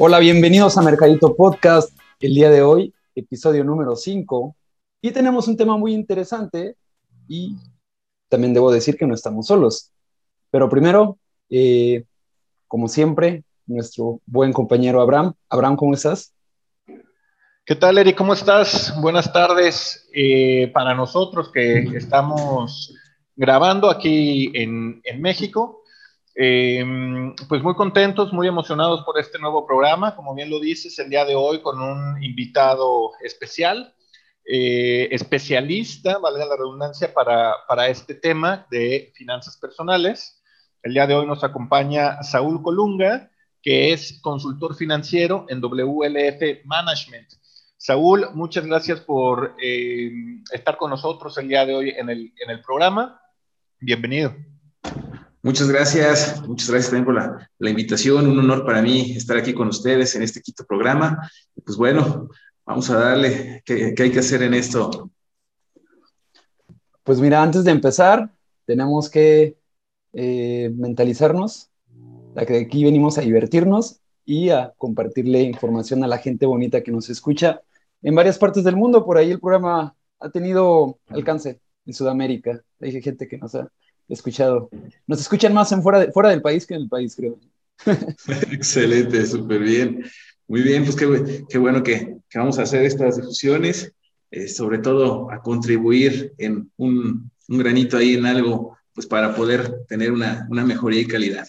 Hola, bienvenidos a Mercadito Podcast. El día de hoy, episodio número 5. Y tenemos un tema muy interesante y también debo decir que no estamos solos. Pero primero, eh, como siempre, nuestro buen compañero Abraham. Abraham, ¿cómo estás? ¿Qué tal, Eri? ¿Cómo estás? Buenas tardes. Eh, para nosotros que estamos grabando aquí en México, eh, pues muy contentos, muy emocionados por este nuevo programa. Como bien lo dices, el día de hoy con un invitado especial, eh, especialista, valga la redundancia, para, para, este tema de finanzas personales. El día de hoy nos acompaña Saúl Colunga, que es consultor financiero en WLF Management. Saúl, muchas gracias por eh, estar con nosotros el día de hoy en el, en el programa. Bienvenido. Muchas gracias, muchas gracias también por la, invitación. Un honor para mí estar aquí con ustedes en este quinto programa. Pues bueno, vamos a darle qué hay que hacer en esto. Pues mira, antes de empezar, tenemos que eh, mentalizarnos, la que aquí venimos a divertirnos y a compartirle información a la gente bonita que nos escucha en varias partes del mundo. Por ahí el programa ha tenido alcance en Sudamérica. Hay gente que nos ha escuchado. Nos escuchan más en fuera, de, fuera del país que en el país, creo. Excelente, súper bien. Muy bien, pues qué, qué bueno que, que, vamos a hacer estas difusiones, eh, sobre todo a contribuir en un, un, granito ahí en algo, pues para poder tener una, una mejoría y calidad.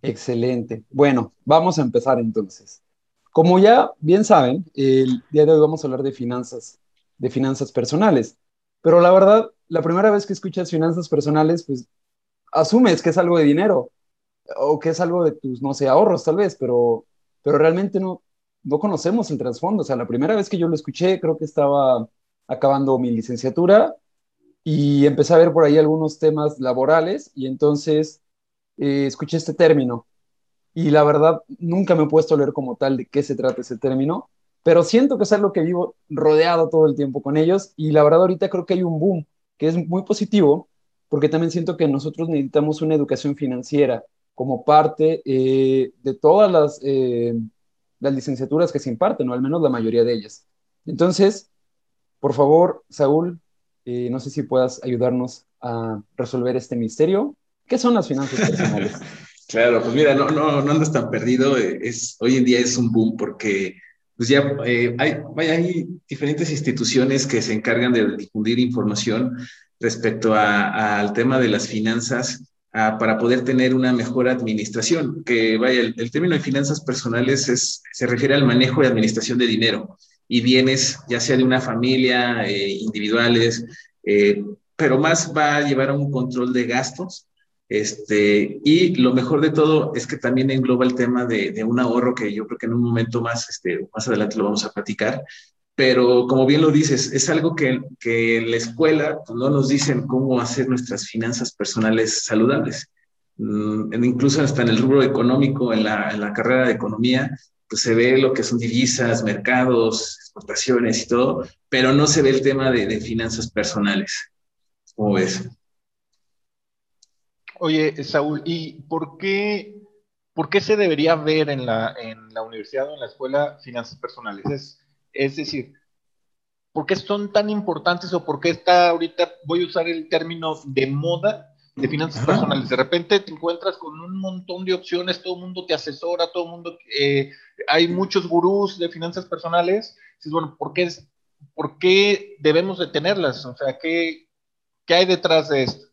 Excelente. Bueno, vamos a empezar entonces. Como ya bien saben, el día de hoy vamos a hablar de finanzas, de finanzas personales. Pero la verdad, la primera vez que escuchas finanzas personales, pues asumes que es algo de dinero o que es algo de tus, no sé, ahorros tal vez, pero, pero realmente no, no conocemos el trasfondo. O sea, la primera vez que yo lo escuché, creo que estaba acabando mi licenciatura y empecé a ver por ahí algunos temas laborales y entonces eh, escuché este término. Y la verdad, nunca me he puesto a leer como tal de qué se trata ese término, pero siento que es algo que vivo rodeado todo el tiempo con ellos y la verdad ahorita creo que hay un boom que es muy positivo porque también siento que nosotros necesitamos una educación financiera como parte eh, de todas las, eh, las licenciaturas que se imparten, o al menos la mayoría de ellas. Entonces, por favor, Saúl, eh, no sé si puedas ayudarnos a resolver este misterio. ¿Qué son las finanzas personales? claro, pues mira, no, no, no andas tan perdido. Es, hoy en día es un boom porque pues ya eh, hay, hay, diferentes instituciones que se encargan de difundir información respecto al tema de las finanzas a, para poder tener una mejor administración. Que vaya, el, el, término de finanzas personales es, se refiere al manejo y administración de dinero y bienes, ya sea de una familia, eh, individuales, eh, pero más va a llevar a un control de gastos este, y lo mejor de todo es que también engloba el tema de, de, un ahorro que yo creo que en un momento más, este, más adelante lo vamos a platicar. Pero como bien lo dices, es algo que, que en la escuela pues, no nos dicen cómo hacer nuestras finanzas personales saludables. Mm, incluso hasta en el rubro económico, en la, en la carrera de economía, pues se ve lo que son divisas, mercados, exportaciones y todo, pero no se ve el tema de, de finanzas personales. ¿Cómo ves? Oye, Saúl, ¿y por qué, por qué se debería ver en la, en la universidad o en la escuela finanzas personales? Es, es decir, ¿por qué son tan importantes o por qué está ahorita, voy a usar el término de moda de finanzas Ajá. personales? De repente te encuentras con un montón de opciones, todo el mundo te asesora, todo el mundo, eh, hay muchos gurús de finanzas personales. Dices, bueno, ¿por qué, ¿por qué debemos de tenerlas? O sea, ¿qué, qué hay detrás de esto?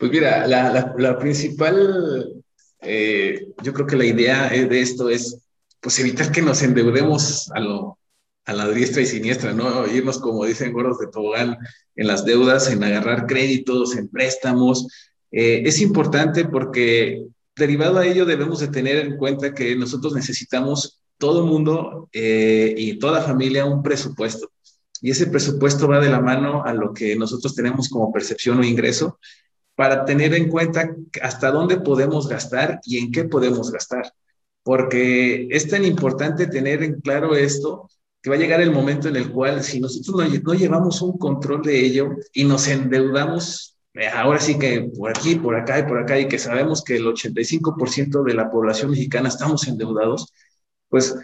Pues mira, la, la, la principal, eh, yo creo que la idea de esto es pues evitar que nos endeudemos a, lo, a la diestra y siniestra, ¿no? Irnos, como dicen gordos de tobogán, en las deudas, en agarrar créditos, en préstamos. Eh, es importante porque derivado a ello debemos de tener en cuenta que nosotros necesitamos todo mundo eh, y toda familia un presupuesto. Y ese presupuesto va de la mano a lo que nosotros tenemos como percepción o ingreso para tener en cuenta hasta dónde podemos gastar y en qué podemos gastar. Porque es tan importante tener en claro esto que va a llegar el momento en el cual si nosotros no, llevamos un control de ello y nos endeudamos, eh, ahora sí que por aquí, por acá y por acá, y que sabemos que el 85% de la población mexicana estamos endeudados, pues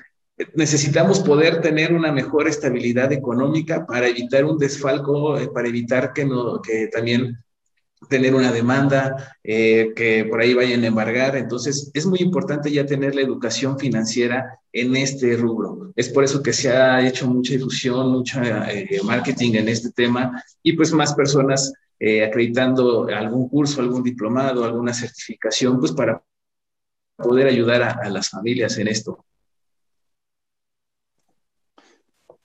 necesitamos poder tener una mejor estabilidad económica para evitar un desfalco, eh, para evitar que, no, que también tener una demanda, eh, que por ahí vayan a embargar. Entonces, es muy importante ya tener la educación financiera en este rubro. Es por eso que se ha hecho mucha difusión, mucho eh, marketing en este tema y pues más personas eh, acreditando algún curso, algún diplomado, alguna certificación, pues para poder ayudar a, a las familias en esto.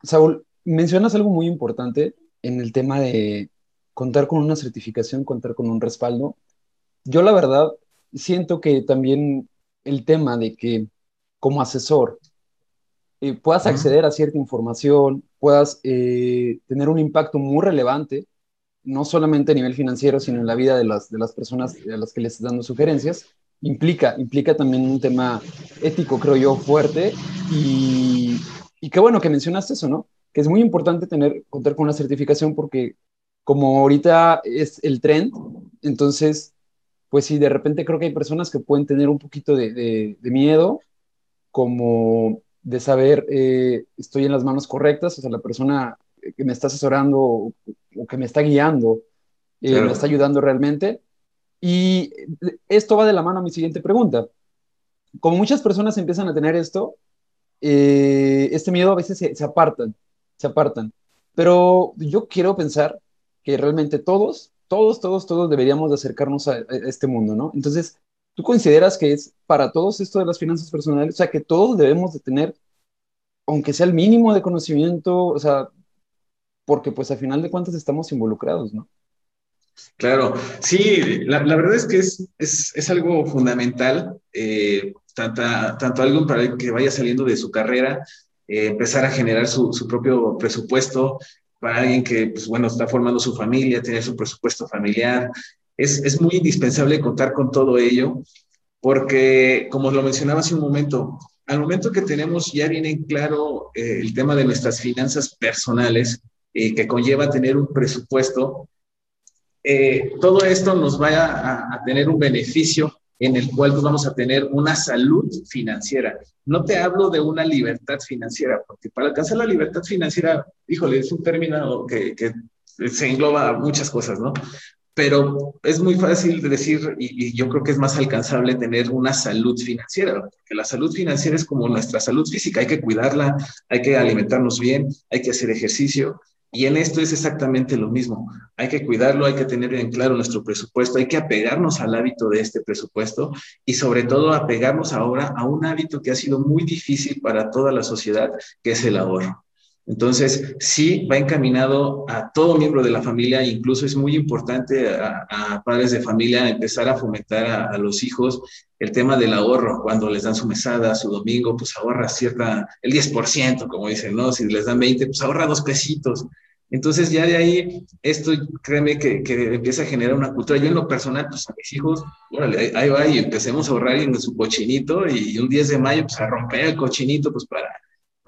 Saúl, mencionas algo muy importante en el tema de contar con una certificación, contar con un respaldo. Yo la verdad siento que también el tema de que como asesor eh, puedas acceder a cierta información, puedas eh, tener un impacto muy relevante, no solamente a nivel financiero, sino en la vida de las, de las personas a las que les estás dando sugerencias, implica, implica también un tema ético, creo yo, fuerte. Y, y qué bueno que mencionaste eso, ¿no? Que es muy importante tener, contar con una certificación porque como ahorita es el trend, entonces, pues sí, de repente creo que hay personas que pueden tener un poquito de, miedo, como de saber, eh, estoy en las manos correctas, o sea, la persona que me está asesorando o, que me está guiando, eh, me está ayudando realmente. Y esto va de la mano a mi siguiente pregunta. Como muchas personas empiezan a tener esto, eh, este miedo a veces se, se apartan, se apartan. Pero yo quiero pensar que realmente todos, todos, todos, todos deberíamos de acercarnos a, este mundo, ¿no? Entonces, ¿tú consideras que es para todos esto de las finanzas personales? O sea, que todos debemos de tener, aunque sea el mínimo de conocimiento, o sea, porque pues a final de cuentas estamos involucrados, ¿no? Claro, sí, la, verdad es que es, es, es algo fundamental, eh, tanto algo para que vaya saliendo de su carrera, eh, empezar a generar su, su, propio presupuesto, para alguien que, pues bueno, está formando su familia, tiene su presupuesto familiar. Es, es muy indispensable contar con todo ello, porque, como lo mencionaba hace un momento, al momento que tenemos ya bien claro eh, el tema de nuestras finanzas personales, eh, que conlleva tener un presupuesto, eh, todo esto nos va a, a, tener un beneficio en el cual vamos a tener una salud financiera. No te hablo de una libertad financiera, porque para alcanzar la libertad financiera, híjole, es un término que, que se engloba muchas cosas, ¿no? Pero es muy fácil de decir, y, yo creo que es más alcanzable tener una salud financiera, porque la salud financiera es como nuestra salud física, hay que cuidarla, hay que alimentarnos bien, hay que hacer ejercicio, y en esto es exactamente lo mismo. Hay que cuidarlo, hay que tener en claro nuestro presupuesto, hay que apegarnos al hábito de este presupuesto y sobre todo apegarnos ahora a un hábito que ha sido muy difícil para toda la sociedad, que es el ahorro. Entonces, sí va encaminado a todo miembro de la familia, incluso es muy importante a, padres de familia empezar a fomentar a, los hijos el tema del ahorro. Cuando les dan su mesada, su domingo, pues ahorra cierta, el 10%, como dicen, ¿no? Si les dan 20, pues ahorra dos pesitos. Entonces ya de ahí, esto créeme que, que, empieza a generar una cultura. Yo en lo personal, pues a mis hijos, órale, ahí va y empecemos a ahorrar en su cochinito y un 10 de mayo, pues a romper el cochinito, pues para,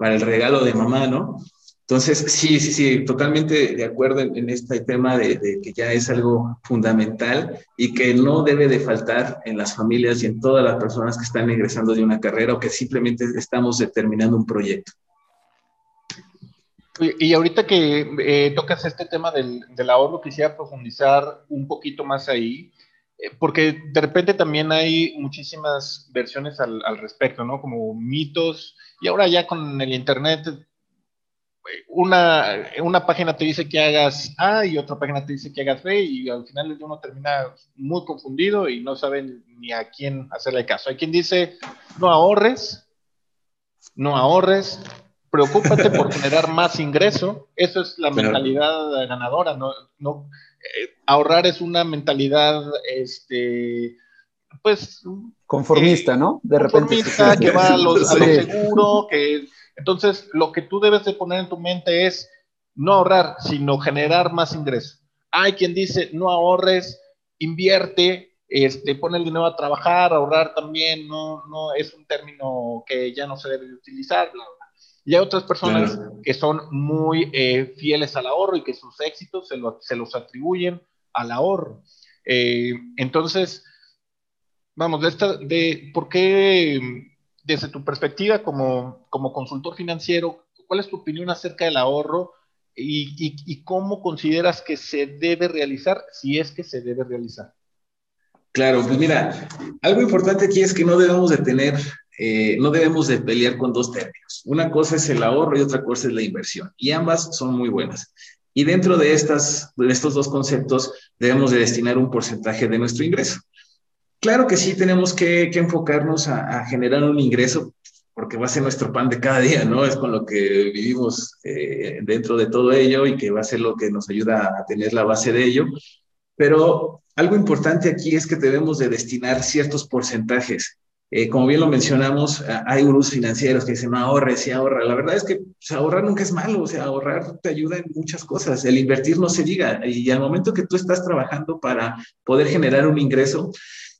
para el regalo de mamá, ¿no? Entonces, sí, sí, sí, totalmente de acuerdo en, este tema de, que ya es algo fundamental y que no debe de faltar en las familias y en todas las personas que están egresando de una carrera o que simplemente estamos determinando un proyecto. Y ahorita que eh, tocas este tema del, del, ahorro, quisiera profundizar un poquito más ahí, porque de repente también hay muchísimas versiones al, al, respecto, ¿no? Como mitos, y ahora ya con el Internet, una, una página te dice que hagas A y otra página te dice que hagas B, y al final uno termina muy confundido y no sabe ni a quién hacerle caso. Hay quien dice, no ahorres, no ahorres, preocúpate por generar más ingreso. Eso es la mentalidad ganadora. No, no eh, ahorrar es una mentalidad, este, pues conformista, eh, ¿no? De conformista, repente que va a lo, a lo seguro, que entonces lo que tú debes de poner en tu mente es no ahorrar, sino generar más ingreso. Hay quien dice no ahorres, invierte, este, pone el dinero a trabajar, ahorrar también, no, no es un término que ya no se debe de utilizar, bla. Y hay otras personas claro. que son muy eh, fieles al ahorro y que sus éxitos se, lo, se los atribuyen al ahorro. Eh, entonces, vamos, de, esta, de por qué desde tu perspectiva como, como consultor financiero, ¿cuál es tu opinión acerca del ahorro y, y, cómo consideras que se debe realizar, si es que se debe realizar? Claro, pues mira, algo importante aquí es que no debemos de tener, eh, no debemos de pelear con dos términos. Una cosa es el ahorro y otra cosa es la inversión, y ambas son muy buenas. Y dentro de, estas, de estos dos conceptos debemos de destinar un porcentaje de nuestro ingreso. Claro que sí tenemos que, que enfocarnos a, generar un ingreso porque va a ser nuestro pan de cada día, ¿no? Es con lo que vivimos eh, dentro de todo ello y que va a ser lo que nos ayuda a tener la base de ello. Pero algo importante aquí es que debemos de destinar ciertos porcentajes. Eh, como bien lo mencionamos, hay gurús financieros que dicen, no ahorres y ahorra. La verdad es que pues, ahorrar nunca es malo, o sea, ahorrar te ayuda en muchas cosas. El invertir no se diga. Y al momento que tú estás trabajando para poder generar un ingreso,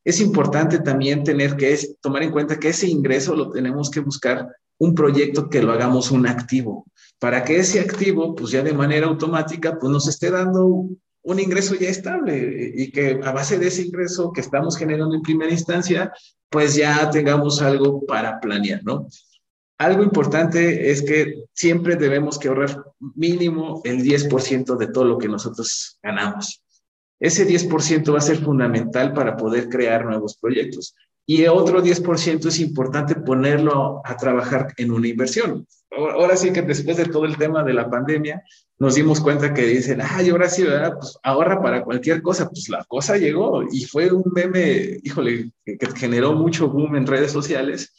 es importante también tener que tomar en cuenta que ese ingreso lo tenemos que buscar un proyecto que lo hagamos un activo, para que ese activo, pues ya de manera automática, pues nos esté dando un ingreso ya estable y que a base de ese ingreso que estamos generando en primera instancia, pues ya tengamos algo para planear, ¿no? Algo importante es que siempre debemos que ahorrar mínimo el 10% de todo lo que nosotros ganamos. Ese 10% va a ser fundamental para poder crear nuevos proyectos. Y otro 10% es importante ponerlo a trabajar en una inversión. Ahora sí que después de todo el tema de la pandemia, nos dimos cuenta que dicen, ay, ahora sí, ¿verdad? Pues ahorra para cualquier cosa. Pues la cosa llegó y fue un meme, híjole, que, generó mucho boom en redes sociales,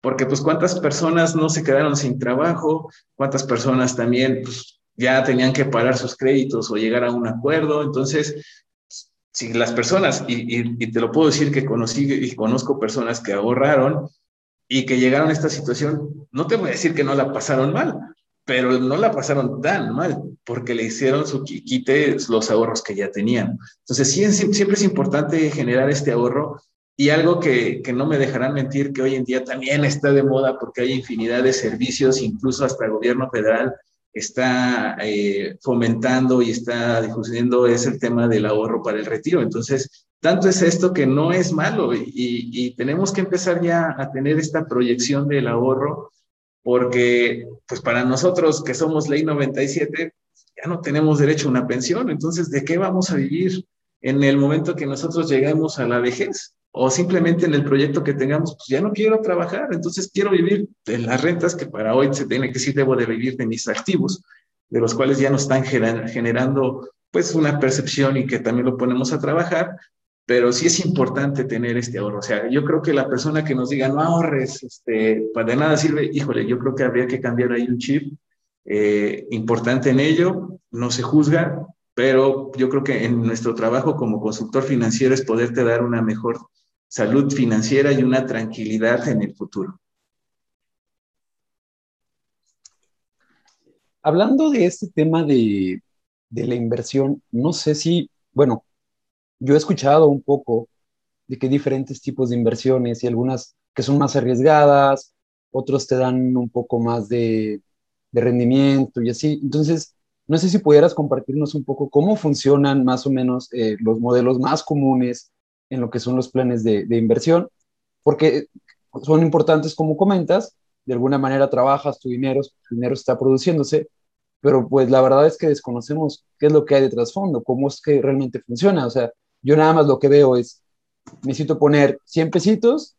porque pues cuántas personas no se quedaron sin trabajo, cuántas personas también pues, ya tenían que pagar sus créditos o llegar a un acuerdo. Entonces, si las personas, y, te lo puedo decir que conocí y conozco personas que ahorraron y que llegaron a esta situación, no te voy a decir que no la pasaron mal, pero no la pasaron tan mal porque le hicieron su quite los ahorros que ya tenían. Entonces, siempre es importante generar este ahorro y algo que, que, no me dejarán mentir, que hoy en día también está de moda porque hay infinidad de servicios, incluso hasta el gobierno federal está eh, fomentando y está difundiendo es el tema del ahorro para el retiro. Entonces, tanto es esto que no es malo y, y, tenemos que empezar ya a tener esta proyección del ahorro porque pues para nosotros que somos ley 97 ya no tenemos derecho a una pensión. Entonces, ¿de qué vamos a vivir en el momento que nosotros lleguemos a la vejez? O simplemente en el proyecto que tengamos, pues ya no quiero trabajar, entonces quiero vivir de las rentas que para hoy se tiene que decir, debo de vivir de mis activos, de los cuales ya no están generando pues una percepción y que también lo ponemos a trabajar, pero sí es importante tener este ahorro. O sea, yo creo que la persona que nos diga no ahorres, este, para nada sirve, híjole, yo creo que habría que cambiar ahí un chip eh, importante en ello, no se juzga, pero yo creo que en nuestro trabajo como consultor financiero es poderte dar una mejor salud financiera y una tranquilidad en el futuro. Hablando de este tema de, la inversión, no sé si, bueno, yo he escuchado un poco de que diferentes tipos de inversiones y algunas que son más arriesgadas, otros te dan un poco más de, rendimiento y así. Entonces, no sé si pudieras compartirnos un poco cómo funcionan más o menos eh, los modelos más comunes en lo que son los planes de, inversión, porque son importantes como comentas, de alguna manera trabajas tu dinero, tu dinero está produciéndose, pero pues la verdad es que desconocemos qué es lo que hay de trasfondo, cómo es que realmente funciona. O sea, yo nada más lo que veo es, necesito poner 100 pesitos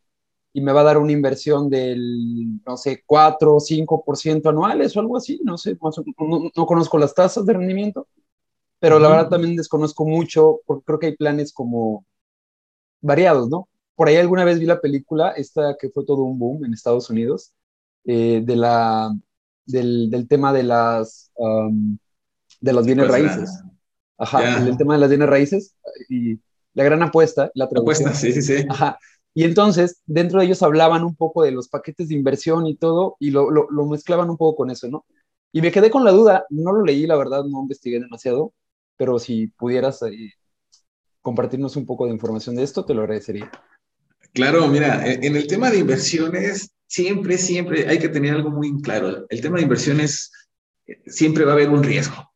y me va a dar una inversión del, no sé, 4 o 5% anuales o algo así, no sé, no, no, conozco las tasas de rendimiento, pero la verdad también desconozco mucho, porque creo que hay planes como variados, ¿no? Por ahí alguna vez vi la película, esta que fue todo un boom en Estados Unidos, eh, de la, del, tema de las, de los bienes pues, raíces. Ajá, el, tema de las bienes raíces y la gran apuesta, la Apuesta, sí, sí, sí. Ajá. Y entonces, dentro de ellos hablaban un poco de los paquetes de inversión y todo, y lo, lo, lo mezclaban un poco con eso, ¿no? Y me quedé con la duda, no lo leí, la verdad, no investigué demasiado, pero si pudieras eh, compartirnos un poco de información de esto, te lo agradecería. Claro, mira, en el tema de inversiones, siempre, siempre hay que tener algo muy claro. El tema de inversiones, siempre va a haber un riesgo.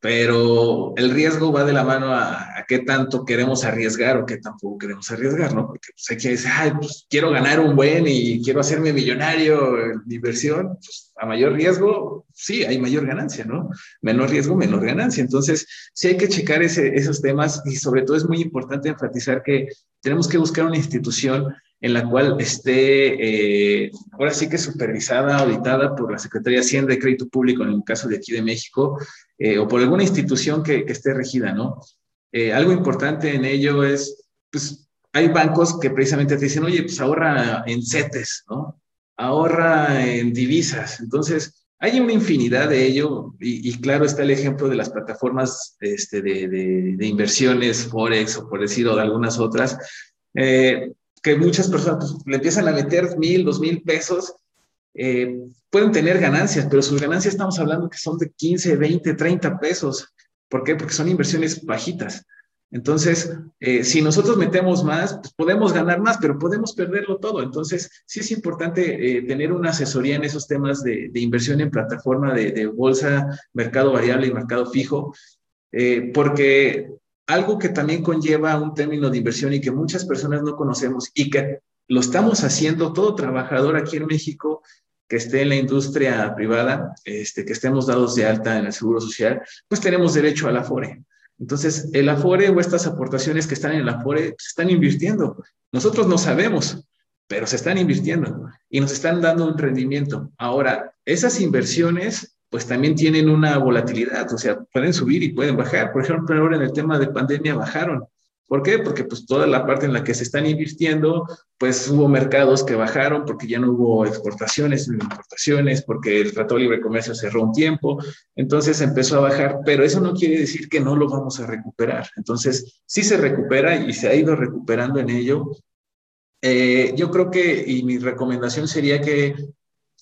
pero el riesgo va de la mano a, qué tanto queremos arriesgar o qué tampoco queremos arriesgar, ¿no? Porque pues, hay que decir, ay, pues quiero ganar un buen y quiero hacerme millonario en inversión, pues a mayor riesgo, sí, hay mayor ganancia, ¿no? Menor riesgo, menor ganancia. Entonces, sí hay que checar esos temas y sobre todo es muy importante enfatizar que tenemos que buscar una institución en la cual esté, eh, ahora sí que supervisada, auditada por la Secretaría de Hacienda y Crédito Público, en el caso de aquí de México, eh, o por alguna institución que, esté regida, ¿no? Eh, algo importante en ello es, pues, hay bancos que precisamente te dicen, oye, pues ahorra en CETES, ¿no? Ahorra en divisas. Entonces, hay una infinidad de ello y, claro está el ejemplo de las plataformas este, de, inversiones, Forex o por decirlo de algunas otras, eh, que muchas personas pues, le empiezan a meter mil, dos mil pesos, eh, pueden tener ganancias, pero sus ganancias estamos hablando que son de 15, 20, 30 pesos. ¿Por qué? Porque son inversiones bajitas. Entonces, eh, si nosotros metemos más, pues podemos ganar más, pero podemos perderlo todo. Entonces, sí es importante eh, tener una asesoría en esos temas de, inversión en plataforma de, bolsa, mercado variable y mercado fijo, porque algo que también conlleva un término de inversión y que muchas personas no conocemos y que lo estamos haciendo todo trabajador aquí en México que esté en la industria privada, este, que estemos dados de alta en el Seguro Social, pues tenemos derecho al Afore. Entonces, el Afore o estas aportaciones que están en el Afore se están invirtiendo. Nosotros no sabemos, pero se están invirtiendo y nos están dando un rendimiento. Ahora, esas inversiones pues también tienen una volatilidad, o sea, pueden subir y pueden bajar. Por ejemplo, ahora en el tema de pandemia bajaron. ¿Por qué? Porque pues toda la parte en la que se están invirtiendo, pues hubo mercados que bajaron porque ya no hubo exportaciones, ni importaciones, porque el Tratado de Libre Comercio cerró un tiempo, entonces empezó a bajar, pero eso no quiere decir que no lo vamos a recuperar. Entonces, sí se recupera y se ha ido recuperando en ello. Eh, yo creo que, y mi recomendación sería que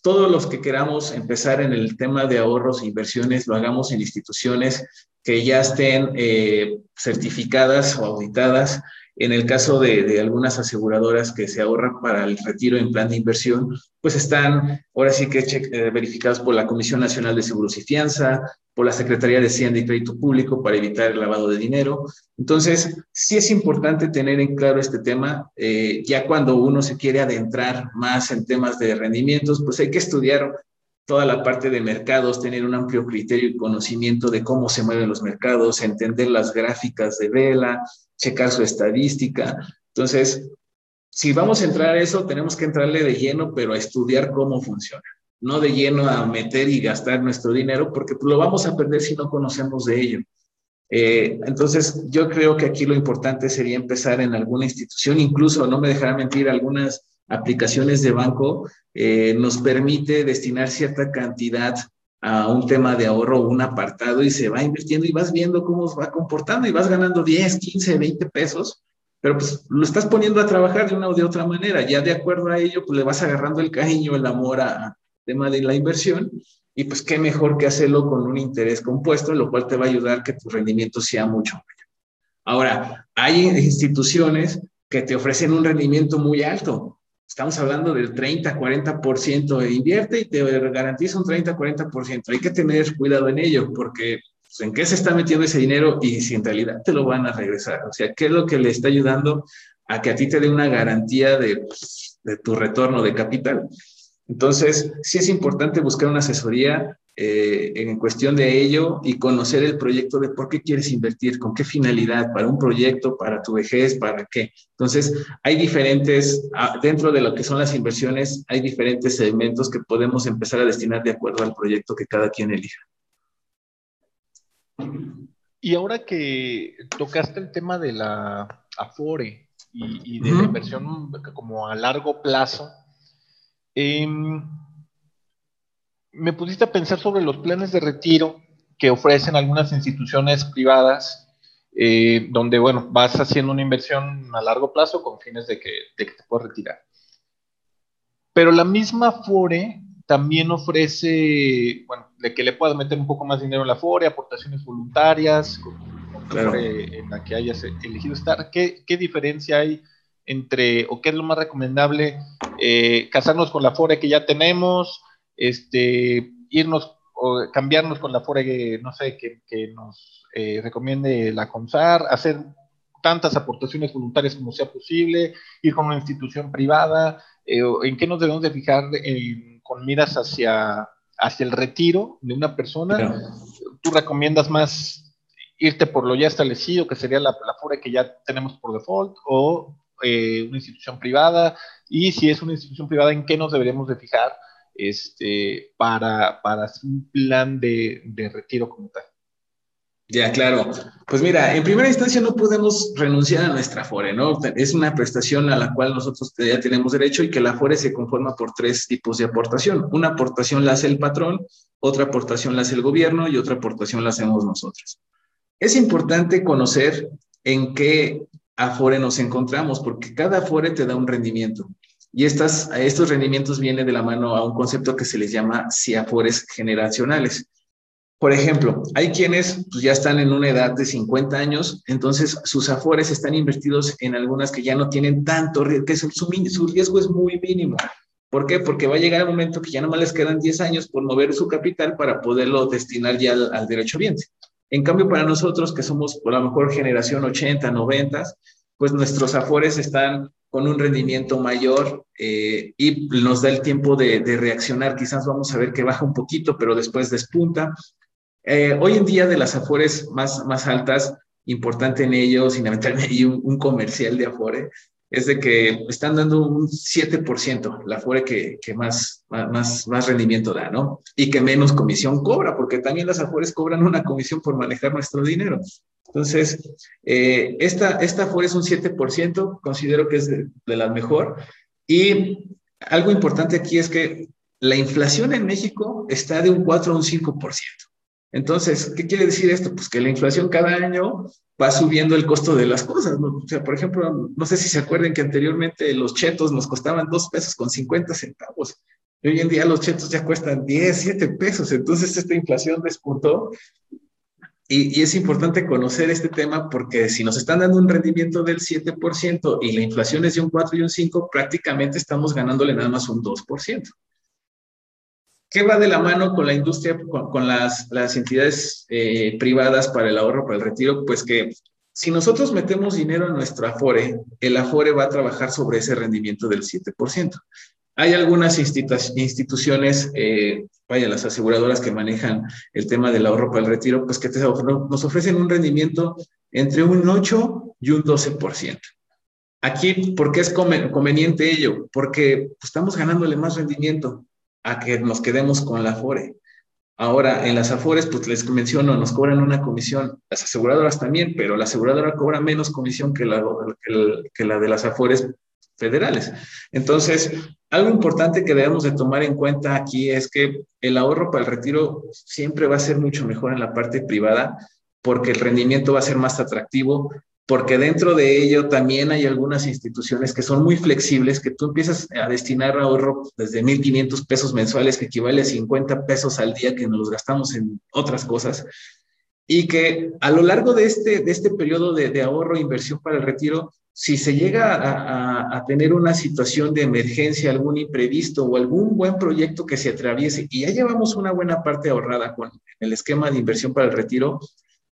todos los que queramos empezar en el tema de ahorros e inversiones, lo hagamos en instituciones que ya estén eh, certificadas o auditadas. En el caso de, algunas aseguradoras que se ahorran para el retiro en plan de inversión, pues están ahora sí que eh, verificados por la Comisión Nacional de Seguros y Fianza, por la Secretaría de Hacienda y Crédito Público para evitar el lavado de dinero. Entonces, sí es importante tener en claro este tema. Eh, ya cuando uno se quiere adentrar más en temas de rendimientos, pues hay que estudiar toda la parte de mercados, tener un amplio criterio y conocimiento de cómo se mueven los mercados, entender las gráficas de vela, checar su estadística. Entonces, si vamos a entrar a eso, tenemos que entrarle de lleno, pero a estudiar cómo funciona no de lleno a meter y gastar nuestro dinero, porque pues, lo vamos a perder si no conocemos de ello. Eh, entonces, yo creo que aquí lo importante sería empezar en alguna institución, incluso, no me dejará mentir, algunas aplicaciones de banco eh, nos permite destinar cierta cantidad a un tema de ahorro, un apartado y se va invirtiendo y vas viendo cómo se va comportando y vas ganando 10, 15, 20 pesos, pero pues lo estás poniendo a trabajar de una o de otra manera. Ya de acuerdo a ello, pues le vas agarrando el cariño, el amor a, tema de la inversión, y pues qué mejor que hacerlo con un interés compuesto, lo cual te va a ayudar que tu rendimiento sea mucho mayor. Ahora, hay instituciones que te ofrecen un rendimiento muy alto. Estamos hablando del 30, 40% de invierte y te garantiza un 30, 40%. Hay que tener cuidado en ello porque pues, en qué se está metiendo ese dinero y si en realidad te lo van a regresar. O sea, ¿qué es lo que le está ayudando a que a ti te dé una garantía de, pues, de tu retorno de capital? Entonces, sí es importante buscar una asesoría eh, en cuestión de ello y conocer el proyecto de por qué quieres invertir, con qué finalidad, para un proyecto, para tu vejez, para qué. Entonces, hay diferentes, ah, dentro de lo que son las inversiones, hay diferentes elementos que podemos empezar a destinar de acuerdo al proyecto que cada quien elija. Y ahora que tocaste el tema de la Afore y, de la inversión como a largo plazo, Em, me pusiste a pensar sobre los planes de retiro que ofrecen algunas instituciones privadas, eh, donde, bueno, vas haciendo una inversión a largo plazo con fines de que, te puedas retirar. Pero la misma FORE también ofrece, bueno, de que le puedas meter un poco más dinero en la FORE, aportaciones voluntarias, en la que hayas elegido estar. ¿Qué, ¿Qué diferencia hay? entre, o qué es lo más recomendable, eh, casarnos con la FORE que ya tenemos, este, irnos o cambiarnos con la FORE, no sé, que, que nos eh, recomiende la CONSAR, hacer tantas aportaciones voluntarias como sea posible, ir con una institución privada, eh, ¿en qué nos debemos de fijar con miras hacia, hacia el retiro de una persona? ¿Tú recomiendas más irte por lo ya establecido, que sería la, la FORE que ya tenemos por default, o eh, una institución privada? Y si es una institución privada, ¿en qué nos deberíamos de fijar este, para, para un plan de, de retiro como tal? Ya, claro. Pues mira, en primera instancia no podemos renunciar a nuestra FORE, ¿no? Es una prestación a la cual nosotros ya tenemos derecho y que la FORE se conforma por tres tipos de aportación. Una aportación la hace el patrón, otra aportación la hace el gobierno y otra aportación la hacemos nosotros. Es importante conocer en qué Afore nos encontramos, porque cada Afore te da un rendimiento. Y estos rendimientos vienen de la mano a un concepto que se les llama CIAFORES generacionales. Por ejemplo, hay quienes pues, ya están en una edad de 50 años, entonces sus afores están invertidos en algunas que ya no tienen tanto riesgo, que su, su, riesgo es muy mínimo. ¿Por qué? Porque va a llegar el momento que ya no más les quedan 10 años por mover su capital para poderlo destinar ya al, derecho bien. En cambio, para nosotros que somos por la mejor generación 80, 90, pues nuestros afores están con un rendimiento mayor eh, y nos da el tiempo de, reaccionar. Quizás vamos a ver que baja un poquito, pero después despunta. Eh, hoy en día de las Afores más, altas, importante en ello, sin meterme ahí un, un, comercial de Afore, es de que están dando un 7%, la Afore que, más, más rendimiento da, ¿no? Y que menos comisión cobra, porque también las Afores cobran una comisión por manejar nuestro dinero. Entonces, eh, esta, esta Afore es un 7%, considero que es de, de la mejor. Y algo importante aquí es que la inflación en México está de un 4 a un 5%. Entonces, ¿qué quiere decir esto? Pues que la inflación cada año va subiendo el costo de las cosas. ¿no? O sea, por ejemplo, no sé si se acuerdan que anteriormente los chetos nos costaban dos pesos con 50 centavos. Y hoy en día los chetos ya cuestan 10, 7 pesos. Entonces, esta inflación despuntó. Y, y, es importante conocer este tema porque si nos están dando un rendimiento del 7% y la inflación es de un 4 y un 5, prácticamente estamos ganándole nada más un 2%. ¿Qué va de la mano con la industria, con, con las, las, entidades eh, privadas para el ahorro, para el retiro? Pues que si nosotros metemos dinero en nuestro Afore, el Afore va a trabajar sobre ese rendimiento del 7%. Hay algunas institu instituciones, eh, vaya, las aseguradoras que manejan el tema del ahorro para el retiro, pues que te, nos ofrecen un rendimiento entre un 8 y un 12%. Aquí, ¿por qué es conveniente ello? Porque pues, estamos ganándole más rendimiento a que nos quedemos con la Afore. Ahora, en las Afores, pues les menciono, nos cobran una comisión, las aseguradoras también, pero la aseguradora cobra menos comisión que la, que, que la de las Afores federales. Entonces, algo importante que debemos de tomar en cuenta aquí es que el ahorro para el retiro siempre va a ser mucho mejor en la parte privada porque el rendimiento va a ser más atractivo, porque dentro de ello también hay algunas instituciones que son muy flexibles, que tú empiezas a destinar ahorro desde 1.500 pesos mensuales, que equivale a 50 pesos al día que nos gastamos en otras cosas, y que a lo largo de este, de este periodo de, ahorro e inversión para el retiro, si se llega a, tener una situación de emergencia, algún imprevisto o algún buen proyecto que se atraviese y ya llevamos una buena parte ahorrada con el esquema de inversión para el retiro,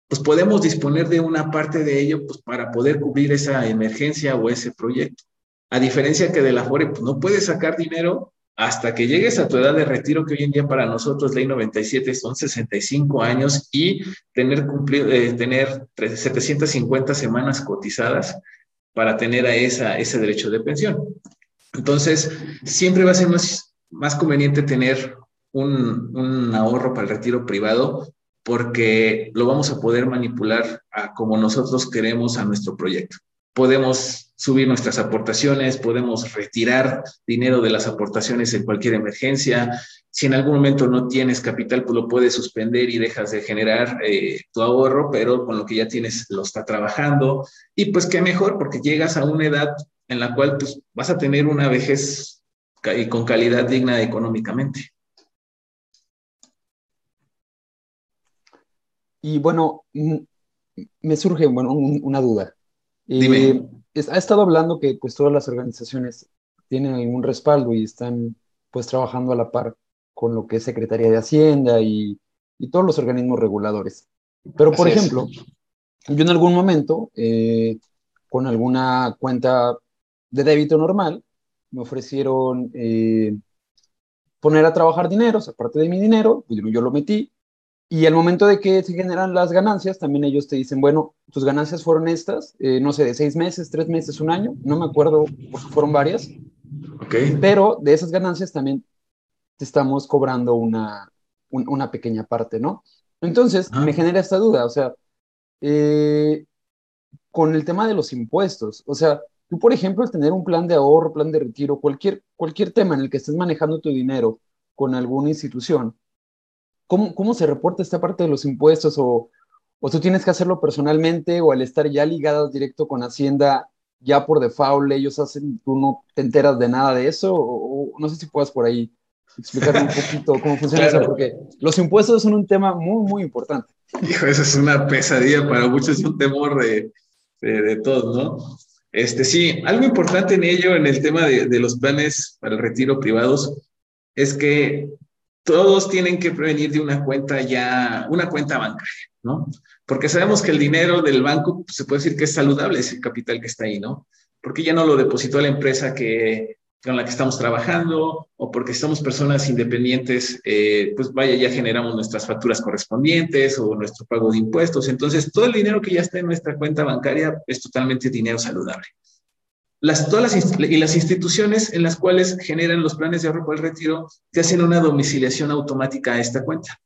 pues podemos disponer de una parte de ello pues, para poder cubrir esa emergencia o ese proyecto. A diferencia que de la FORE, pues no puedes sacar dinero hasta que llegues a tu edad de retiro, que hoy en día para nosotros, ley 97, son 65 años y tener, cumplir, eh, tener 750 semanas cotizadas para tener a esa, ese derecho de pensión. Entonces, siempre va a ser más, más conveniente tener un, un ahorro para el retiro privado porque lo vamos a poder manipular como nosotros queremos a nuestro proyecto. Podemos subir nuestras aportaciones, podemos retirar dinero de las aportaciones en cualquier emergencia. Si en algún momento no tienes capital, pues lo puedes suspender y dejas de generar eh, tu ahorro, pero con lo que ya tienes lo está trabajando. Y pues qué mejor, porque llegas a una edad en la cual pues, vas a tener una vejez con calidad digna económicamente. Y bueno, me surge bueno, un, una duda. Eh, ha estado hablando que pues todas las organizaciones tienen algún respaldo y están pues trabajando a la par con lo que es Secretaría de Hacienda y, todos los organismos reguladores. Pero, por ejemplo, yo en algún momento, eh, con alguna cuenta de débito normal, me ofrecieron eh, poner a trabajar dinero, aparte de mi dinero, pues yo lo metí, y al momento de que se generan las ganancias, también ellos te dicen, bueno, tus ganancias fueron estas, eh, no sé, de seis meses, tres meses, un año, no me acuerdo, fueron varias. Okay. Pero de esas ganancias también te estamos cobrando una, una pequeña parte, ¿no? Entonces, ah. me genera esta duda, o sea, eh, con el tema de los impuestos, o sea, tú, por ejemplo, el tener un plan de ahorro, plan de retiro, cualquier, cualquier tema en el que estés manejando tu dinero con alguna institución, ¿cómo, cómo se reporta esta parte de los impuestos? O, o tú tienes que hacerlo personalmente o al estar ya ligados directo con Hacienda, ya por default ellos hacen, tú no te enteras de nada de eso, o, no sé si puedas por ahí explicarme un poquito cómo funciona eso, porque los impuestos son un tema muy, muy importante. Hijo, eso es una pesadilla para muchos, es un temor de, de, de todos, ¿no? Este, sí, algo importante en ello, en el tema de, de los planes para el retiro privados, es que todos tienen que prevenir de una cuenta ya, una cuenta bancaria, ¿no? Porque sabemos que el dinero del banco pues, se puede decir que es saludable, ese capital que está ahí, ¿no? Porque ya no lo depositó la empresa que, con la que estamos trabajando o porque somos personas independientes, eh, pues vaya, ya generamos nuestras facturas correspondientes o nuestro pago de impuestos. Entonces, todo el dinero que ya está en nuestra cuenta bancaria es totalmente dinero saludable las, todas las, y las instituciones en las cuales generan los planes de ahorro para el retiro te hacen una domiciliación automática a esta cuenta.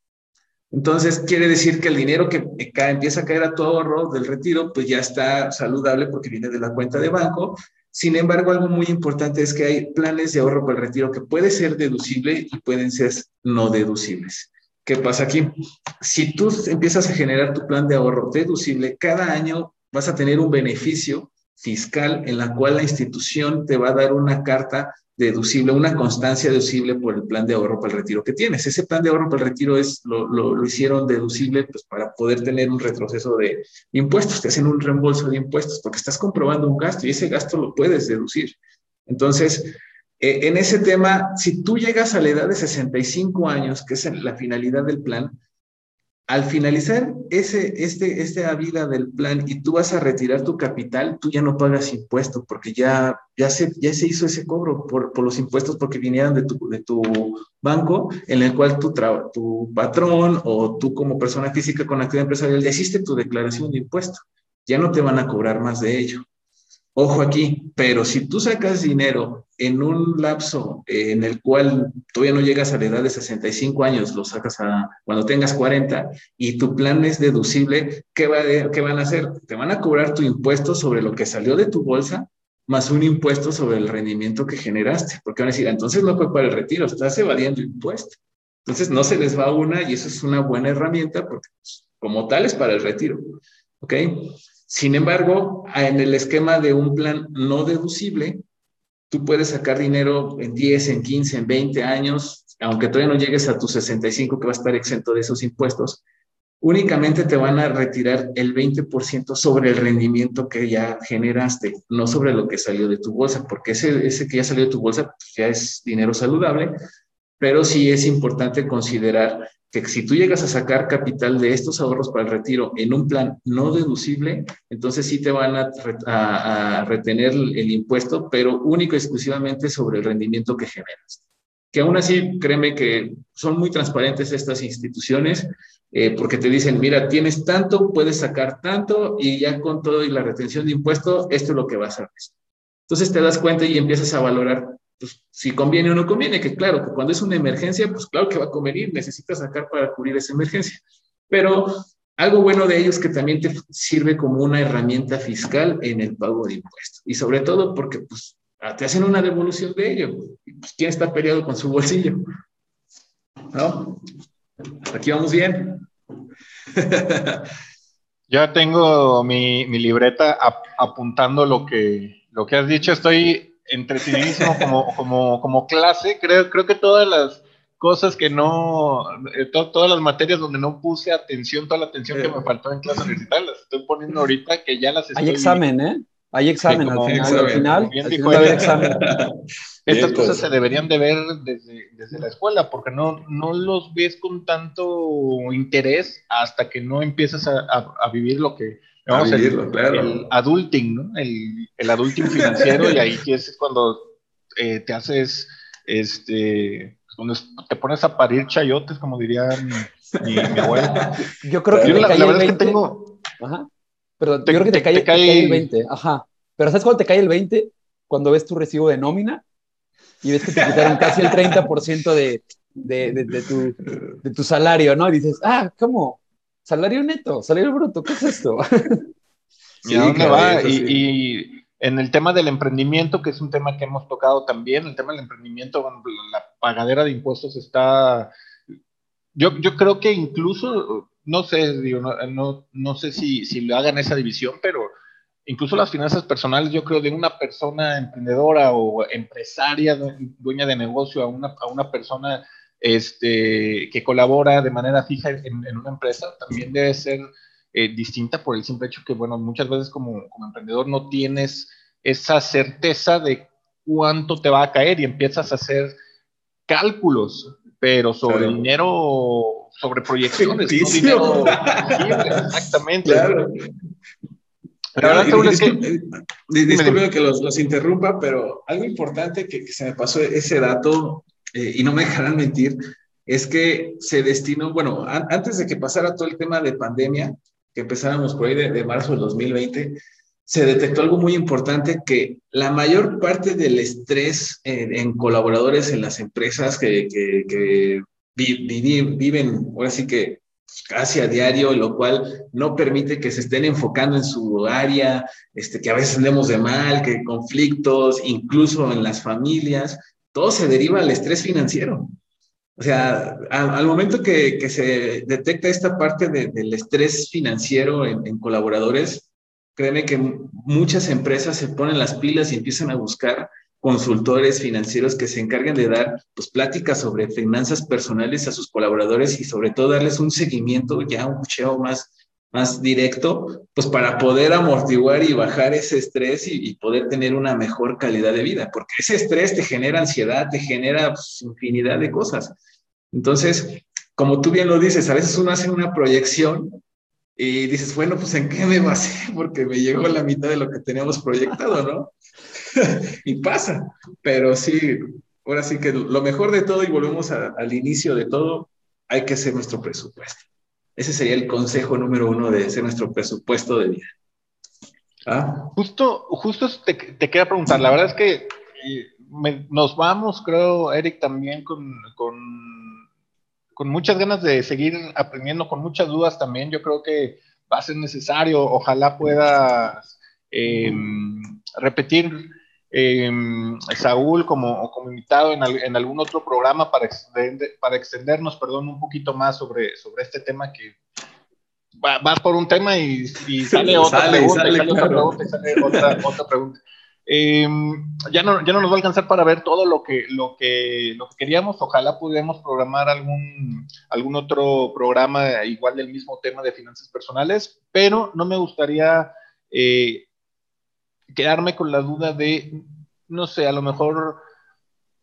Entonces, quiere decir que el dinero que empieza a caer a tu ahorro del retiro, pues ya está saludable porque viene de la cuenta de banco. Sin embargo, algo muy importante es que hay planes de ahorro para el retiro que pueden ser deducible y pueden ser no deducibles. ¿Qué pasa aquí? Si tú empiezas a generar tu plan de ahorro deducible, cada año vas a tener un beneficio fiscal en la cual la institución te va a dar una carta deducible, una constancia deducible por el plan de ahorro para el retiro que tienes. Ese plan de ahorro para el retiro es, lo, lo, hicieron deducible pues, para poder tener un retroceso de impuestos, te hacen un reembolso de impuestos porque estás comprobando un gasto y ese gasto lo puedes deducir. Entonces, eh, en ese tema, si tú llegas a la edad de 65 años, que es la finalidad del plan, al finalizar ese, este, esta vida del plan y tú vas a retirar tu capital, tú ya no pagas impuestos porque ya, ya, se, ya se hizo ese cobro por, por los impuestos porque vinieron de tu, de tu banco en el cual tu, tu patrón o tú como persona física con actividad empresarial ya hiciste tu declaración de impuesto. Ya no te van a cobrar más de ello. Ojo aquí, pero si tú sacas dinero en un lapso en el cual todavía no llegas a la edad de 65 años, lo sacas a cuando tengas 40 y tu plan es deducible, ¿qué, va ¿qué van a hacer? Te van a cobrar tu impuesto sobre lo que salió de tu bolsa más un impuesto sobre el rendimiento que generaste, porque van a decir, entonces no fue para el retiro, estás evadiendo impuesto. Entonces no se les va una y eso es una buena herramienta porque pues, como tal es para el retiro. ¿Ok? Sin embargo, en el esquema de un plan no deducible, tú puedes sacar dinero en 10, en 15, en 20 años, aunque todavía no llegues a tus 65 que va a estar exento de esos impuestos, únicamente te van a retirar el 20% sobre el rendimiento que ya generaste, no sobre lo que salió de tu bolsa, porque ese, ese que ya salió de tu bolsa pues, ya es dinero saludable, pero sí es importante considerar que si tú llegas a sacar capital de estos ahorros para el retiro en un plan no deducible, entonces sí te van a, retener el impuesto, pero único y exclusivamente sobre el rendimiento que generas. Que aún así, créeme que son muy transparentes estas instituciones, eh, porque te dicen, mira, tienes tanto, puedes sacar tanto, y ya con todo y la retención de impuesto, esto es lo que vas a hacer. Entonces te das cuenta y empiezas a valorar pues, si conviene o no conviene, que claro, que cuando es una emergencia, pues claro que va a convenir, necesitas sacar para cubrir esa emergencia. Pero algo bueno de ello es que también te sirve como una herramienta fiscal en el pago de impuestos. Y sobre todo porque pues, te hacen una devolución de ello. Pues, ¿Quién está peleado con su bolsillo? ¿No? Aquí vamos bien. Ya tengo mi, mi libreta apuntando lo que, lo que has dicho. Estoy entretenidísimo como, como, como clase. Creo, creo que todas las cosas que no, eh, todas las materias donde no puse atención, toda la atención que me faltó en clase universitaria, las estoy poniendo ahorita que ya las estoy... Hay examen, ¿eh? Hay examen al final, al final, al examen. Estas cosas se deberían de ver desde, desde, la escuela, porque no, no los ves con tanto interés hasta que no empiezas a, a, vivir lo que... Vamos, a vivirlo, el, claro. el adulting, ¿no? El, el adulting financiero, y ahí es cuando eh, te haces, este, cuando te pones a parir chayotes, como diría mi, mi, abuelo. Yo creo que la, verdad es que tengo... Ajá. Perdón, yo creo que te, cae, te cae el 20, ajá. Pero ¿sabes cuándo te cae el 20? Cuando ves tu recibo de nómina y ves que te quitaron casi el 30% de, de, de, de, tu, de tu salario, ¿no? Y dices, ah, ¿cómo? Salario neto, salario bruto, ¿qué es esto? ¿Y a dónde va? Y, y, en el tema del emprendimiento, que es un tema que hemos tocado también, el tema del emprendimiento, la pagadera de impuestos está... Yo, yo creo que incluso, no sé, digo, no, no, no sé si, si lo hagan esa división, pero incluso las finanzas personales, yo creo, de una persona emprendedora o empresaria, dueña de negocio, a una, a una persona este, que colabora de manera fija en, una empresa, también debe ser eh, distinta por el simple hecho que, bueno, muchas veces como, como, emprendedor no tienes esa certeza de cuánto te va a caer y empiezas a hacer cálculos, pero sobre dinero, sobre proyecciones, no dinero exactamente. Claro. Disculpe que los, interrumpa, pero algo importante que, se me pasó ese dato, eh, y no me dejarán mentir, es que se destinó, bueno, antes de que pasara todo el tema de pandemia, que empezáramos por ahí de, marzo del 2020, se detectó algo muy importante, que la mayor parte del estrés en, colaboradores en las empresas que, que, viven, ahora sí que casi a diario, lo cual no permite que se estén enfocando en su área, este, que a veces andemos de mal, que conflictos, incluso en las familias, todo se deriva al estrés financiero. O sea, al, momento que, se detecta esta parte del estrés financiero en, en colaboradores, créeme que muchas empresas se ponen las pilas y empiezan a buscar consultores financieros que se encarguen de dar pues, pláticas sobre finanzas personales a sus colaboradores y sobre todo darles un seguimiento, ya un bucheo más, más directo, pues para poder amortiguar y bajar ese estrés y, poder tener una mejor calidad de vida, porque ese estrés te genera ansiedad, te genera pues, infinidad de cosas. Entonces, como tú bien lo dices, a veces uno hace una proyección y dices, bueno, pues en qué me basé, porque me llegó la mitad de lo que teníamos proyectado, ¿no? y pasa, pero sí, ahora sí que lo mejor de todo, y volvemos al inicio de todo, hay que hacer nuestro presupuesto. Ese sería el consejo número uno de hacer nuestro presupuesto de vida. ¿Ah? Justo, justo te, te quería preguntar, la verdad es que eh, nos vamos, creo, Eric, también con, con, con, muchas ganas de seguir aprendiendo, con muchas dudas también. Yo creo que va a ser necesario, ojalá puedas eh, repetir eh, Saúl como, como invitado en, en, algún otro programa para, para extendernos perdón, un poquito más sobre, sobre este tema que va, por un tema y, sale, otra, pregunta, sale, otra pregunta, sale otra, otra pregunta. Em, ya, no, ya no nos va a alcanzar para ver todo lo que, lo que, lo que queríamos. Ojalá pudiéramos programar algún, algún otro programa igual del mismo tema de finanzas personales, pero no me gustaría eh, quedarme con la duda de, no sé, a lo mejor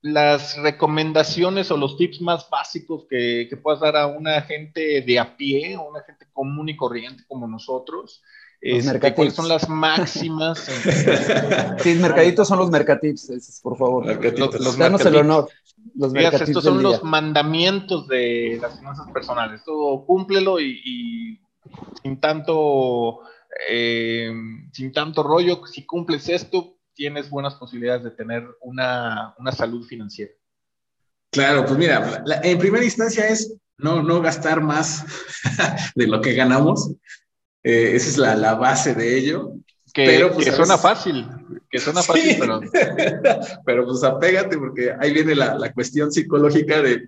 las recomendaciones o los tips más básicos que, que puedas dar a una gente de a pie, o una gente común y corriente como nosotros. Los este, ¿Cuáles son las máximas? sí, mercaditos son los mercatips, por favor. Los, Danos el honor. Los estos son los mandamientos de las finanzas personales. Todo cúmplelo y, y sin tanto eh, sin tanto rollo, si cumples esto, tienes buenas posibilidades de tener una, una salud financiera. Claro, pues mira, en primera instancia es no, no gastar más de lo que ganamos. Eh, esa es la, la, base de ello. Que, pero, pues, que suena fácil, que suena fácil, pero... pero pues apégate porque ahí viene la, la cuestión psicológica de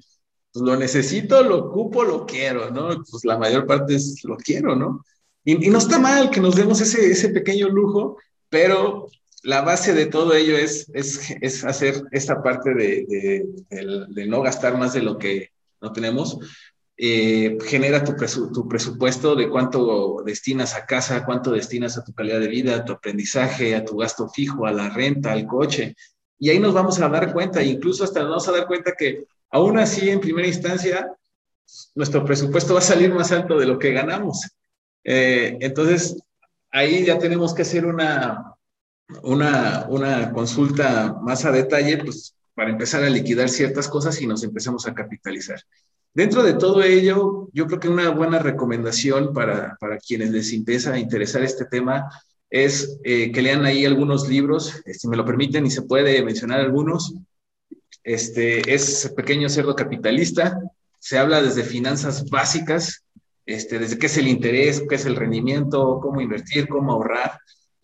pues, lo necesito, lo ocupo, lo quiero, ¿no? Pues la mayor parte es lo quiero, ¿no? Y, no está mal que nos demos ese, ese pequeño lujo, pero la base de todo ello es, es, es hacer esta parte de, de, de, no gastar más de lo que no tenemos. Eh, genera tu, presupuesto de cuánto destinas a casa, cuánto destinas a tu calidad de vida, a tu aprendizaje, a tu gasto fijo, a la renta, al coche. Y ahí nos vamos a dar cuenta, incluso hasta nos vamos a dar cuenta que aún así en primera instancia nuestro presupuesto va a salir más alto de lo que ganamos. Eh, entonces, ahí ya tenemos que hacer una, una, una consulta más a detalle, pues para empezar a liquidar ciertas cosas y nos empezamos a capitalizar. Dentro de todo ello, yo creo que una buena recomendación para, para quienes les empieza a interesar este tema es eh, que lean ahí algunos libros, eh, si me lo permiten y se puede mencionar algunos. Este es Pequeño Cerdo Capitalista, se habla desde finanzas básicas, este, desde qué es el interés, qué es el rendimiento, cómo invertir, cómo ahorrar.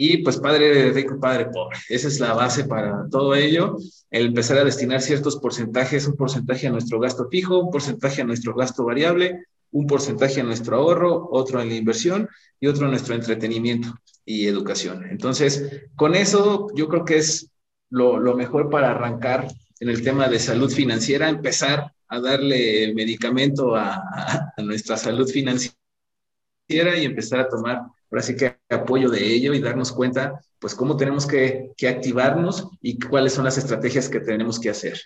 Y pues padre rico, padre pobre. Esa es la base para todo ello. El empezar a destinar ciertos porcentajes, un porcentaje a nuestro gasto fijo, un porcentaje a nuestro gasto variable, un porcentaje a nuestro ahorro, otro en la inversión y otro a nuestro entretenimiento y educación. Entonces, con eso yo creo que es lo, lo mejor para arrancar en el tema de salud financiera, empezar a darle medicamento a, a nuestra salud financiera y empezar a tomar ahora sí que apoyo de ello y darnos cuenta, pues, cómo tenemos que, que activarnos y cuáles son las estrategias que tenemos que hacer.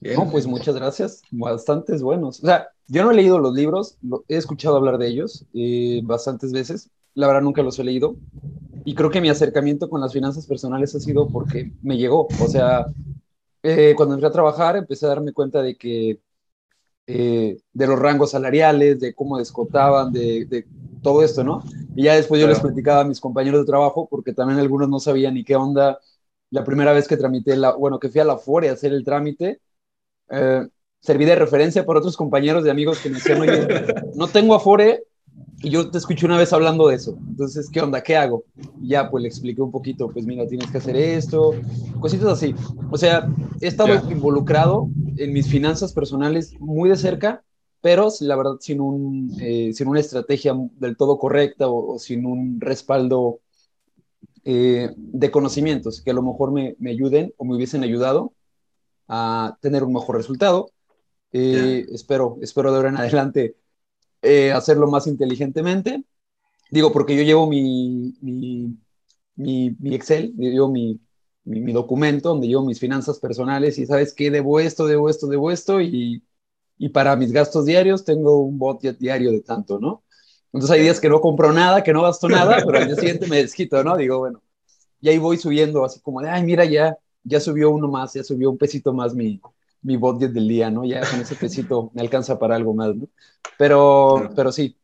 No, pues muchas gracias, bastantes buenos. O sea, yo no he leído los libros, he escuchado hablar de ellos eh, bastantes veces, la verdad nunca los he leído, y creo que mi acercamiento con las finanzas personales ha sido porque me llegó, o sea, eh, cuando entré a trabajar empecé a darme cuenta de que eh, de los rangos salariales, de cómo descotaban, de, todo esto, ¿no? Y ya después yo les platicaba a mis compañeros de trabajo, porque también algunos no sabían ni qué onda. La primera vez que tramité, la, bueno, que fui a la FORE a hacer el trámite, eh, serví de referencia por otros compañeros de amigos que me decían, oye, no tengo Afore, y yo te escuché una vez hablando de eso. Entonces, ¿qué onda? ¿Qué hago? Y ya, pues le expliqué un poquito, pues mira, tienes que hacer esto, cositas así. O sea, he estado involucrado en mis finanzas personales muy de cerca, pero la verdad sin, un, eh, sin una estrategia del todo correcta o, sin un respaldo eh, de conocimientos que a lo mejor me, me, ayuden o me hubiesen ayudado a tener un mejor resultado. Eh, espero, espero de ahora en adelante eh, hacerlo más inteligentemente. Digo, porque yo llevo mi, mi, Excel, yo llevo mi, mi, documento donde llevo mis finanzas personales y sabes qué, debo esto, debo esto, debo esto y, y para mis gastos diarios tengo un budget diario de tanto, ¿no? Entonces hay días que no compro nada, que no gasto nada, pero al día siguiente me desquito, ¿no? Digo, bueno, y ahí voy subiendo así como de, ay, mira, ya, ya subió uno más, ya subió un pesito más mi, mi budget del día, ¿no? Ya con ese pesito me alcanza para algo más, ¿no? Pero, pero sí.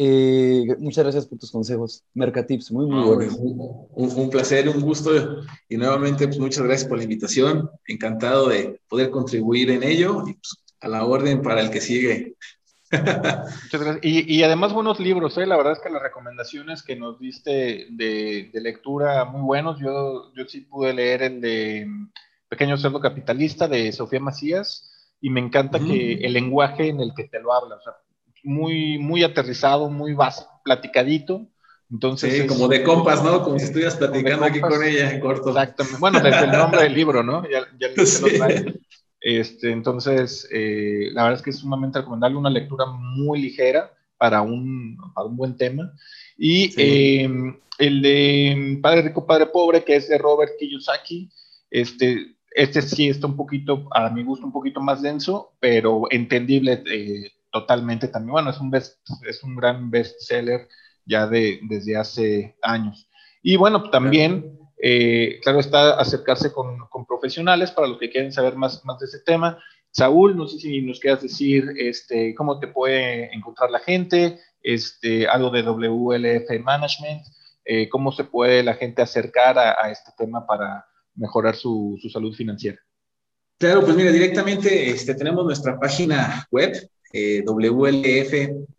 Eh, muchas gracias por tus consejos. Mercatips, muy, muy buenos. Un, placer, un gusto. Y nuevamente, pues, muchas gracias por la invitación. Encantado de poder contribuir en ello. Y pues, a la orden para el que sigue. Muchas gracias. Y, además buenos libros, ¿eh? la verdad es que las recomendaciones que nos diste de, de, lectura muy buenos. Yo, yo sí pude leer el de Pequeño Cerdo Capitalista de Sofía Macías y me encanta que el lenguaje en el que te lo habla, o sea, muy, muy aterrizado, muy básico, platicadito. Entonces, sí, como de compas, ¿no? Como si estuvieras platicando aquí con ella en corto. Exactamente. Bueno, desde el nombre del libro, ¿no? Ya, ya lo trae. Este, entonces, eh, la verdad es que es sumamente recomendable una lectura muy ligera para un, para un buen tema. Y em, el de Padre Rico, Padre Pobre, que es de Robert Kiyosaki, este, este sí está un poquito, a mi gusto, un poquito más denso, pero entendible eh, totalmente también. Bueno, es un, es un gran bestseller ya de, desde hace años. Y bueno, también, eh, claro, está acercarse con, con, profesionales para los que quieren saber más, más de ese tema. Saúl, no sé si nos quieras decir este, cómo te puede encontrar la gente, este, algo de WLF Management, eh, cómo se puede la gente acercar a este tema para, mejorar su, su salud financiera? Claro, pues mira, directamente este, tenemos nuestra página web, eh, wlf.com.mx,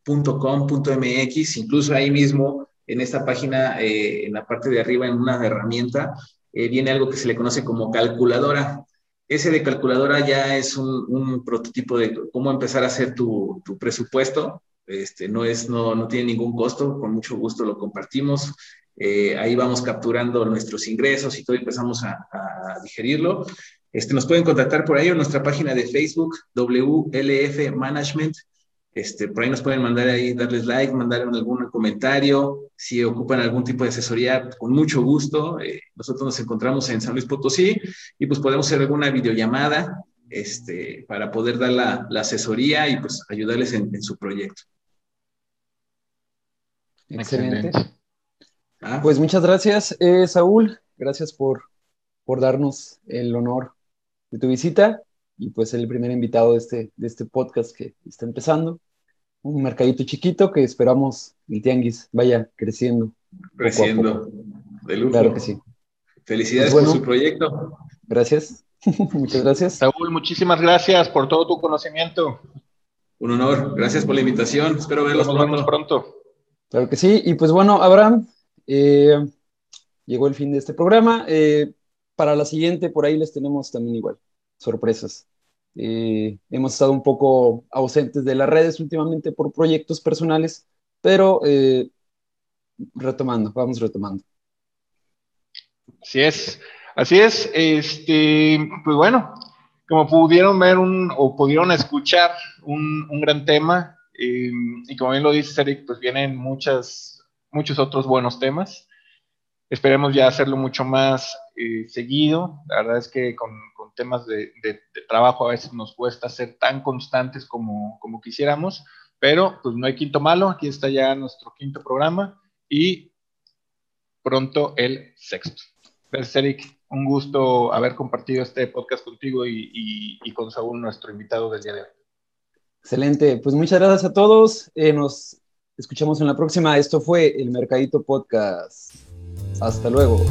incluso ahí mismo en esta página, eh, en la parte de arriba, en una herramienta, eh, viene algo que se le conoce como calculadora. Ese de calculadora ya es un, un prototipo de cómo empezar a hacer tu, tu presupuesto. Este, no, es, no, no tiene ningún costo, con mucho gusto lo compartimos. Eh, ahí vamos capturando nuestros ingresos y todo y empezamos a, digerirlo. Este, nos pueden contactar por ahí en nuestra página de Facebook, WLF Management. Este, por ahí nos pueden mandar ahí, darles like, mandar algún comentario. Si ocupan algún tipo de asesoría, con mucho gusto. Eh, nosotros nos encontramos en San Luis Potosí y pues podemos hacer alguna videollamada este, para poder dar la, asesoría y pues ayudarles en, su proyecto. Excelente. Ah. Pues muchas gracias, eh, Saúl. Gracias por, por darnos el honor de tu visita y pues el primer invitado de este, de este podcast que está empezando. Un mercadito chiquito que esperamos el tianguis vaya creciendo. Creciendo. De lujo. Claro que sí. Felicidades pues por su proyecto. Gracias. Muchas gracias. Saúl, muchísimas gracias por todo tu conocimiento. Un honor. Gracias por la invitación. Espero verlos pronto. pronto. Claro que sí. Y pues bueno, Abraham, eh, llegó el fin de este programa. Eh, para la siguiente, por ahí les tenemos también igual sorpresas. Eh, hemos estado un poco ausentes de las redes últimamente por proyectos personales, pero retomando, vamos retomando. Así es, así es. Este, pues bueno, como pudieron ver un, o pudieron escuchar un, gran tema, eh, y como bien lo dice Eric, pues vienen muchas, muchos otros buenos temas. Esperemos ya hacerlo mucho más eh, seguido. La verdad es que con, temas de, trabajo a veces nos cuesta ser tan constantes como, como quisiéramos, pero pues no hay quinto malo. Aquí está ya nuestro quinto programa y pronto el sexto. Gracias, Eric. Un gusto haber compartido este podcast contigo y, con Saúl, nuestro invitado del día de hoy. Excelente. Pues muchas gracias a todos. Eh, nos escuchamos en la próxima. Esto fue el Mercadito Podcast. Hasta luego.